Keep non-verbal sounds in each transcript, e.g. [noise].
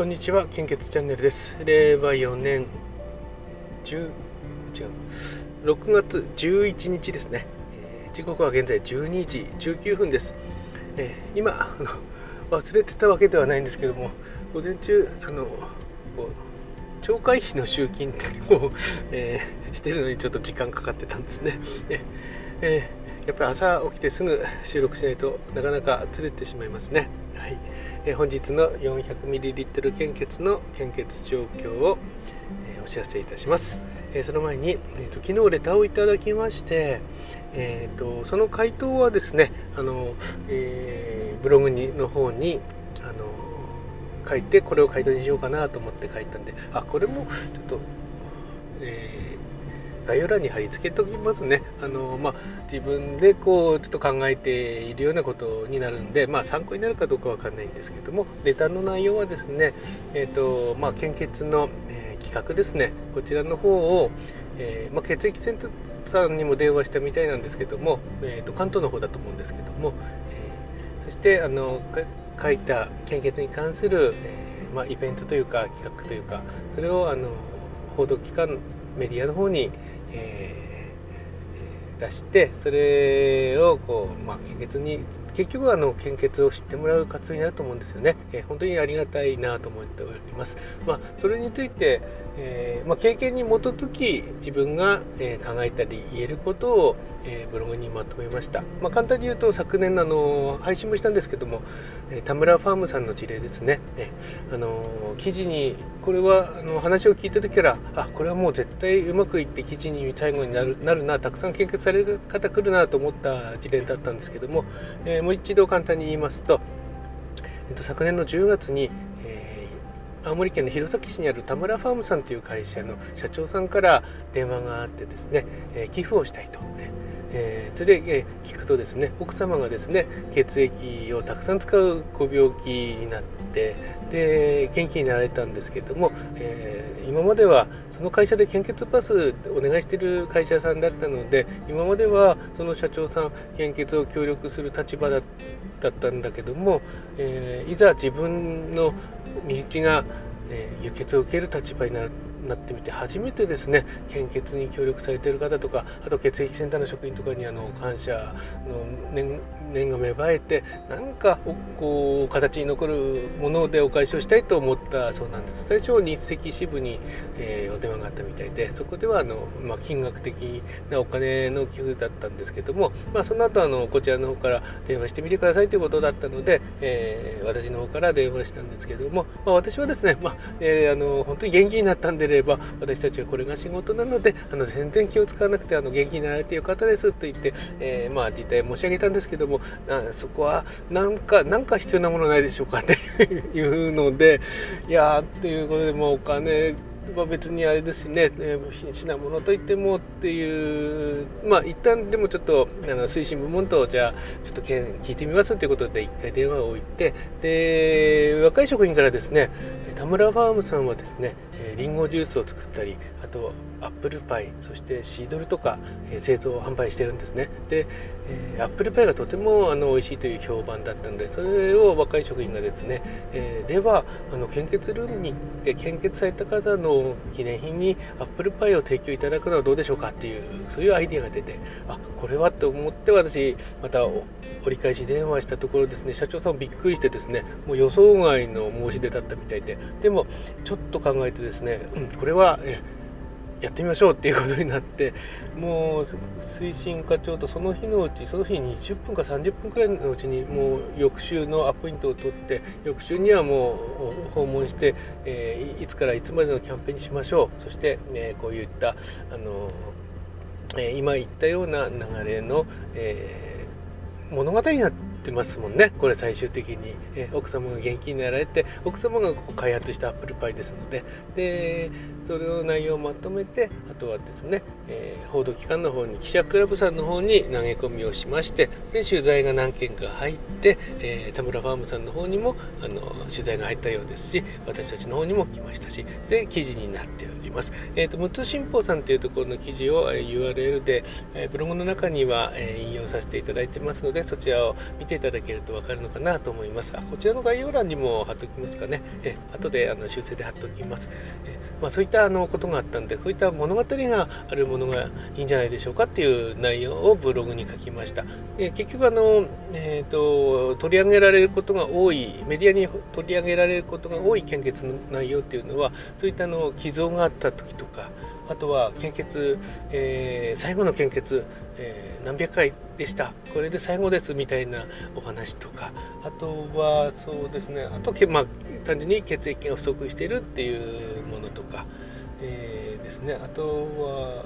こんにちは献血チャンネルです。令和4年10違う。6月11日ですね、えー時刻は現在12時19分です、えー今あの忘れてたわけではないんですけども午前中あのこう懲戒費の集金を、えーしてるのにちょっと時間かかってたんですね、えーやっぱり朝起きてすぐ収録しないとなかなか釣れてしまいますね。はい、えー本日の 400ml 献血の献血状況を、えーお知らせいたします、えーその前に、えーと昨日レターをいただきまして、えー、とその回答はですねあの、えーブログにの方にあの書いてこれを回答にしようかなと思って書いたんであこれもちょっと、えー概要欄に貼り付けておきますね。あの、まあ、自分でこうちょっと考えているようなことになるんで、まあ、参考になるかどうかわかんないんですけどもレタの内容はですね、えーとまあ、献血の、えー企画ですね。こちらの方を、えーまあ、血液センターさんにも電話したみたいなんですけども、えー、と関東の方だと思うんですけども、えーそしてあの書いた献血に関する、えーまあ、イベントというか企画というかそれをあの報道機関メディアの方に、えー出してそれをこう、まあ、献血に結局はあの献血を知ってもらう活動になると思うんですよね、えー本当にありがたいなと思っております、まあ、それについて、えーまあ、経験に基づき自分が、えー考えたり言えることを、えーブログにまとめました、まあ、簡単に言うと昨年のあの配信もしたんですけども、えー田村ファームさんの事例ですね、えーあの記事にこれはあの話を聞いた時からあこれはもう絶対うまくいって記事に最後になるなるなたくさん献血される方来るなと思った事例だったんですけども、えーもう一度簡単に言いますと、えっと、昨年の10月に、えー青森県の弘前市にある田村ファームさんという会社の社長さんから電話があってですね、え寄付をしたいと。ねえーそれで、え聞くとですね奥様がですね血液をたくさん使うご病気になってで元気になられたんですけども、え今まではその会社で献血パスお願いしてる会社さんだったので今まではその社長さん献血を協力する立場だったんだけども、えーいざ自分の身内が、えー輸血を受ける立場にななってみて初めてですね献血に協力されている方とかあと血液センターの職員とかにあの感謝の念が芽生えてなんかこう形に残るものでお返しをしたいと思ったそうなんです。最初日赤支部に、えーお電話があったみたいでそこではあの、まあ、金額的なお金の寄付だったんですけども、まあ、その後あのこちらの方から電話してみてくださいということだったので、えー私の方から電話したんですけども、まあ、私はですね、まあえーあの本当に元気になったんでれば私たちはこれが仕事なのであの全然気を使わなくてあの元気になられてよかったですと言って、えーまあ、実態申し上げたんですけどもあそこはなんかなんか必要なものないでしょうかっていうのでいやーっていうことでもお金は別にあれですしね、えー品物といってもっていうまあ一旦でもちょっとあの推進部門とじゃあちょっとけん聞いてみますということで一回電話を置いてで若い職員からですね田村ファームさんはですねえーリンゴジュースを作ったりあとアップルパイそしてシードルとか、え製造販売してるんですね。で、えアップルパイがとてもあの美味しいという評判だったのでそれを若い職員がですね、えーではあの献血ルームに献血された方の記念品にアップルパイを提供いただくのはどうでしょうかっていうそういうアイデアが出てあこれはと思って私また折り返し電話したところですね社長さんもびっくりしてですねもう予想外の申し出だったみたいででもちょっと考えてですね、ですねうん、これはえやってみましょうっていうことになってもう推進課長とその日のうちその日に20分か30分くらいのうちにもう翌週のアポイントを取って翌週にはもう訪問して、えーいつからいつまでのキャンペーンにしましょう。そして、えこういったあの、えー今言ったような流れの、え物語になってますもんね。これ最終的に、えー奥様が元気になられて奥様がこう開発したアップルパイですので。でそれの内容をまとめてあとはですね、えー報道機関の方に記者クラブさんの方に投げ込みをしましてで取材が何件か入って、えー田村ファームさんの方にもあの取材が入ったようですし私たちの方にも来ましたしで記事になっております。えー、と6つ新報さんというところの記事を、えー URL で、えーブログの中には、えー引用させていただいてますのでそちらを見ていただけると分かるのかなと思います。こちらの概要欄にも貼っておきますかね。え後であの修正で貼っておきます。え、まあ、そういったあのことがあったんでこういった物語があるものがいいんじゃないでしょうかっていう内容をブログに書きました。え結局あの、えーと、取り上げられることが多いメディアに取り上げられることが多い献血の内容っていうのはそういったあの寄贈があった時とかあとは献血、えー、最後の献血、えー、何百回でした。これで最後ですみたいなお話とかあとはそうですね。あと、まあ、単純に血液が不足しているっていうものとか、えー、ですね。あとは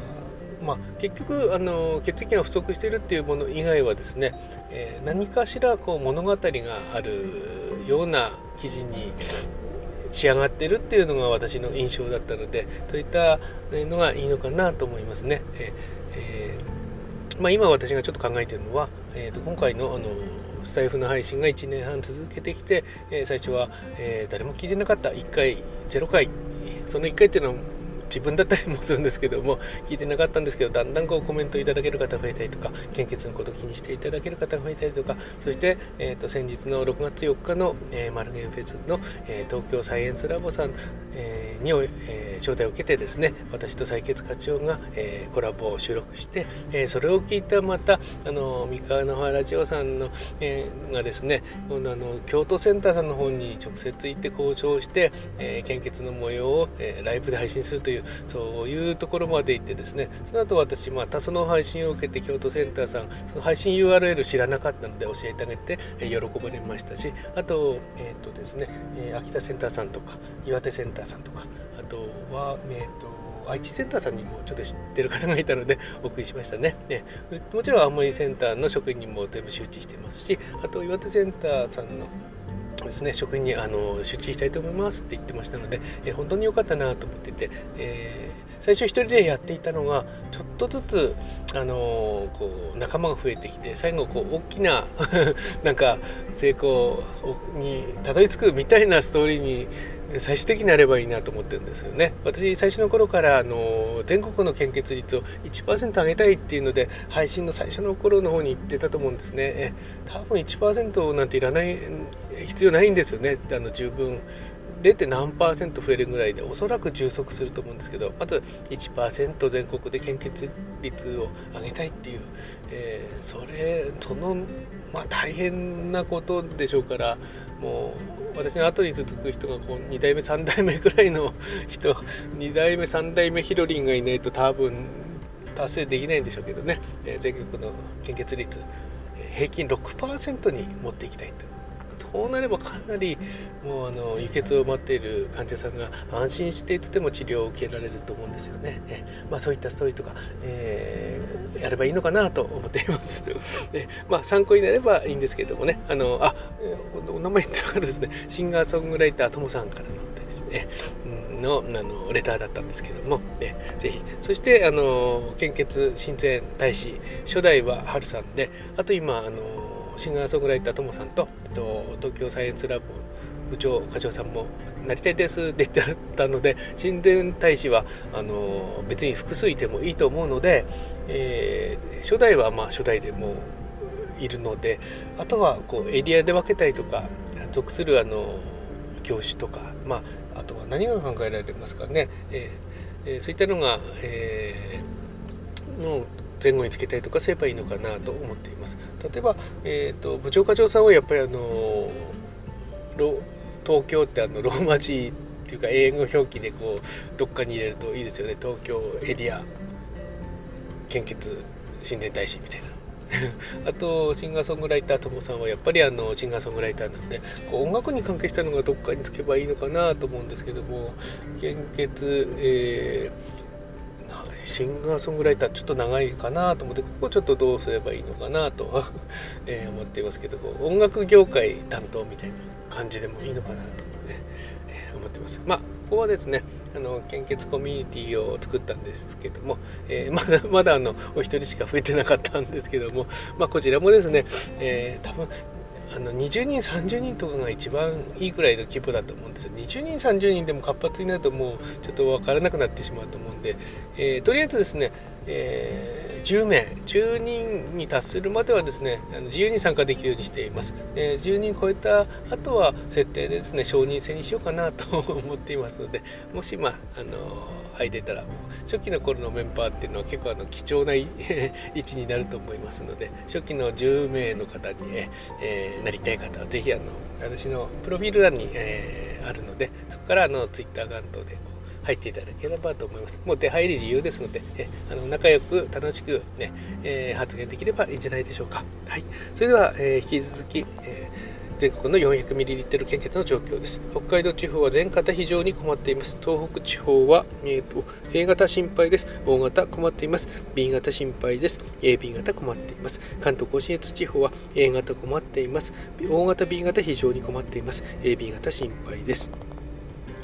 まあ、結局あの血液が不足しているっていうもの以外はですね、え、何かしらこう物語があるような記事に仕上がってるっていうのが私の印象だったのでそういったのがいいのかなと思いますね。ええー、まあ、今私がちょっと考えているのは、えー、と今回のあのスタイフの配信が1年半続けてきて、えー、最初は、えー、誰も聞いてなかった1回0回その1回っていうのは自分だったりもするんですけども聞いてなかったんですけどだんだんこうコメントいただける方増えたりとか献血のこと気にしていただける方増えたりとかそして、えーと、先日の6月4日の、えー、マルゲンフェスの、えー、東京サイエンスラボさん、えー、に、えー、招待を受けてですね私と採血課長が、えー、コラボを収録して、えー、それを聞いたまたあの三河の原ラジオさんの、えー、がですね今度あの京都センターさんの方に直接行って交渉して、えー、献血の模様を、えー、ライブで配信するというそういうところまで行ってですねその後私またその配信を受けて京都センターさんその配信 URL 知らなかったので教えてあげて、え喜ばれましたしあと,、えーとですねえ秋田センターさんとか岩手センターさんとかあとは、えーと愛知センターさんにもちょっと知ってる方がいたのでお送りしましたね。ねもちろん青森センターの職員にも全部周知してますし、あと岩手センターさんのですね。職員にあの出資したいと思いますって言ってましたので、え本当に良かったなと思ってて、えー、最初一人でやっていたのがちょっとずつあのこう仲間が増えてきて最後こう大きな [laughs] なんか成功にたどり着くみたいなストーリーに最終的になればいいなと思ってるんですよね。私最初の頃からあの全国の献血率を1%上げたいっていうので配信の最初の頃の方に言ってたと思うんですね。え多分1%なんていらない必要ないんですよねあの十分 0. 何パーセント増えるぐらいでおそらく充足すると思うんですけどまず1%全国で献血率を上げたいっていう、えー、それそのまあ大変なことでしょうからもう私の後に続く人がこう2代目3代目ぐらいの [laughs] 人2代目3代目ヒロリンがいないと多分達成できないんでしょうけどね、えー、全国の献血率平均6%に持っていきたいとこうなればかなりもうあの輸血を待っている患者さんが安心していつでも治療を受けられると思うんですよね。えまあ、そういったストーリーとか、えー、やればいいのかなと思っています。[laughs] でまあ、参考になればいいんですけれどもね、あのあお名前言ってなかですね、シンガーソングライターともさんからのですね、のあのレターだったんですけども、ね、ぜひ。そしてあの献血親善大使初代は春さんであと今あのシンガーソングライターともさんとと東京サイエンスラボ部長課長さんもなりたいですって言ってたので神殿大使はあの別に複数いてもいいと思うので、えー、初代はまあ初代でもいるのであとはこうエリアで分けたりとか属するあの業種とか、まあ、あとは何が考えられますかね、えー、そういったのが、えー、の前後につけたりとかすればいいのかなと思っています。例えば、えーと、部長課長さんはやっぱりあの東京ってあのローマ字っていうか英語表記でこうどっかに入れるといいですよね。東京エリア。献血親善大使みたいな。[laughs] あとシンガーソングライターともさんはやっぱりあのシンガーソングライターなんでこう音楽に関係したのがどっかにつけばいいのかなと思うんですけども献血、えーシンガーソングライターちょっと長いかなと思ってここちょっとどうすればいいのかなと [laughs] え思っていますけど音楽業界担当みたいな感じでもいいのかなと、ねえ、思ってます。まあここはですねあの献血コミュニティを作ったんですけども、えー、[laughs] まだまだあのお一人しか増えてなかったんですけども、まあ、こちらもですね、えー、多分あの20人30人とかが一番いいくらいの規模だと思うんですよ。20人30人でも活発になるともうちょっと分からなくなってしまうと思うんで、えー、とりあえずですね、え10名10人に達するまではですね自由に参加できるようにしています、え、10人超えた後は設定でですね承認制にしようかなと思っていますのでもしまああの入れたら初期の頃のメンバーっていうのは結構あの貴重な位置 [laughs] になると思いますので初期の10名の方に、えー、なりたい方は是非あの私のプロフィール欄に、えー、あるのでそこからあの Twitter アカウントでこう入っていただければと思います。もう出入り自由ですので、えあの仲良く楽しくね、えー、発言できればいいんじゃないでしょうか。はい。それでは、えー、引き続き、えー全国の 400ml 献血の状況です。北海道地方は全型非常に困っています。東北地方は、えーと、A 型心配です。O 型困っています。B 型心配です。AB 型困っています。関東甲信越地方は A 型困っています。O 型 B 型非常に困っています。AB 型心配です。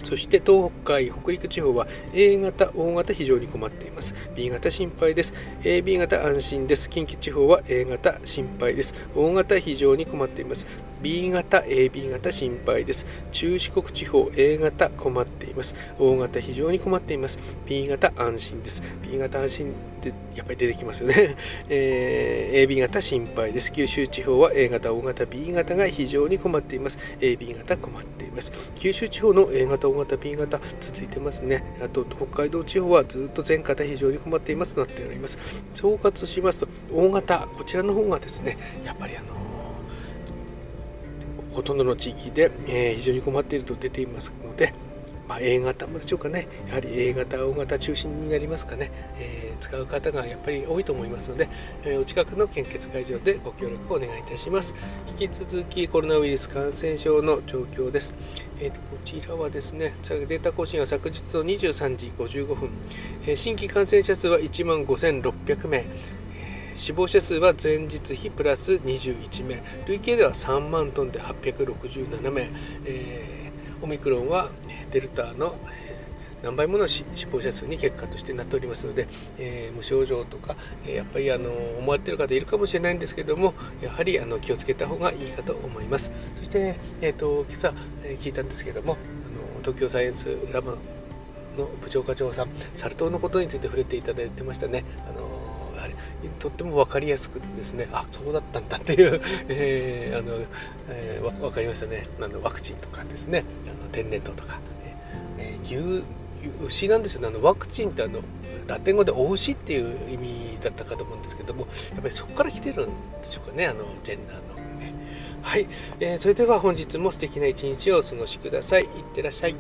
そして東北海、北陸地方は A 型、O 型非常に困っています。B 型心配です。AB 型安心です。近畿地方は A 型心配です。O 型非常に困っています。B 型、AB 型心配です。中四国地方 A 型困っています。O 型非常に困っています。B 型安心です。B 型安心ってやっぱり出てきますよね。[laughs] えー、AB 型心配です。九州地方は A 型、O 型、B 型が非常に困っています。AB 型困っています。九州地方の A 型、O 型、B 型続いてますね。あと北海道地方はずっと全型非常に困っていますとなっております。総括しますと O 型、こちらの方がですね、やっぱりあのほとんどの地域で、えー、非常に困っていると出ていますので、まあ、A 型でしょうかね。やはり A 型 O 型中心になりますかね、えー、使う方がやっぱり多いと思いますので、えー、お近くの献血会場でご協力をお願いいたします。引き続きコロナウイルス感染症の状況です、えーと、こちらはですねデータ更新は昨日の23時55分、えー、新規感染者数は1万5600名。死亡者数は前日比プラス21名。累計では3万トンで867名、えー、オミクロンはデルタの何倍もの死亡者数に結果としてなっておりますので、えー、無症状とか、えー、やっぱりあの思われている方いるかもしれないんですけどもやはりあの気をつけた方がいいかと思います。そして、えーと、今朝、え聞いたんですけどもあの東京サイエンスラボの部長課長さんサル痘のことについて触れていただいてましたね。あのとっても分かりやすくてですねあそうだったんだっていう、[laughs] えー、あの、えー、分かりましたね。あのワクチンとかですね。あの天然痘とか。え牛牛なんですよね。あのワクチンってあのラテン語で「お牛」っていう意味だったかと思うんですけどもやっぱりそこから来てるんでしょうかね。あのジェンダーの。ね。はい、えー、それでは本日も素敵な一日をお過ごしください。いってらっしゃい。